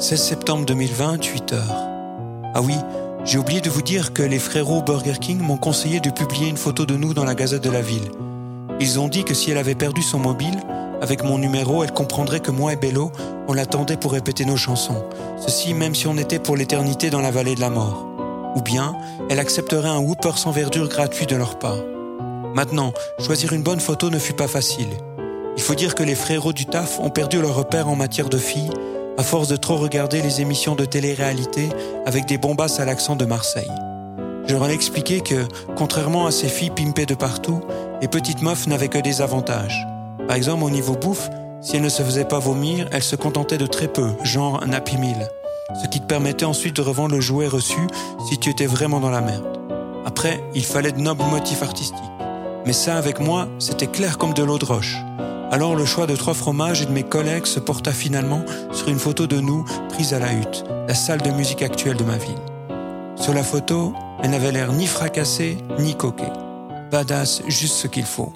16 septembre 2020, 8 heures. Ah oui, j'ai oublié de vous dire que les frérots Burger King m'ont conseillé de publier une photo de nous dans la Gazette de la ville. Ils ont dit que si elle avait perdu son mobile, avec mon numéro, elle comprendrait que moi et Bello, on l'attendait pour répéter nos chansons. Ceci même si on était pour l'éternité dans la vallée de la mort. Ou bien, elle accepterait un Whooper sans verdure gratuit de leur part. Maintenant, choisir une bonne photo ne fut pas facile. Il faut dire que les frérots du TAF ont perdu leur repère en matière de filles à force de trop regarder les émissions de télé-réalité avec des bombasses à l'accent de Marseille. Je leur ai expliqué que, contrairement à ces filles pimpées de partout, les petites meufs n'avaient que des avantages. Par exemple, au niveau bouffe, si elles ne se faisaient pas vomir, elles se contentaient de très peu, genre un Happy Meal, ce qui te permettait ensuite de revendre le jouet reçu si tu étais vraiment dans la merde. Après, il fallait de nobles motifs artistiques. Mais ça, avec moi, c'était clair comme de l'eau de roche. Alors le choix de trois fromages et de mes collègues se porta finalement sur une photo de nous prise à la hutte, la salle de musique actuelle de ma ville. Sur la photo, elle n'avait l'air ni fracassée ni coquée. Badass, juste ce qu'il faut.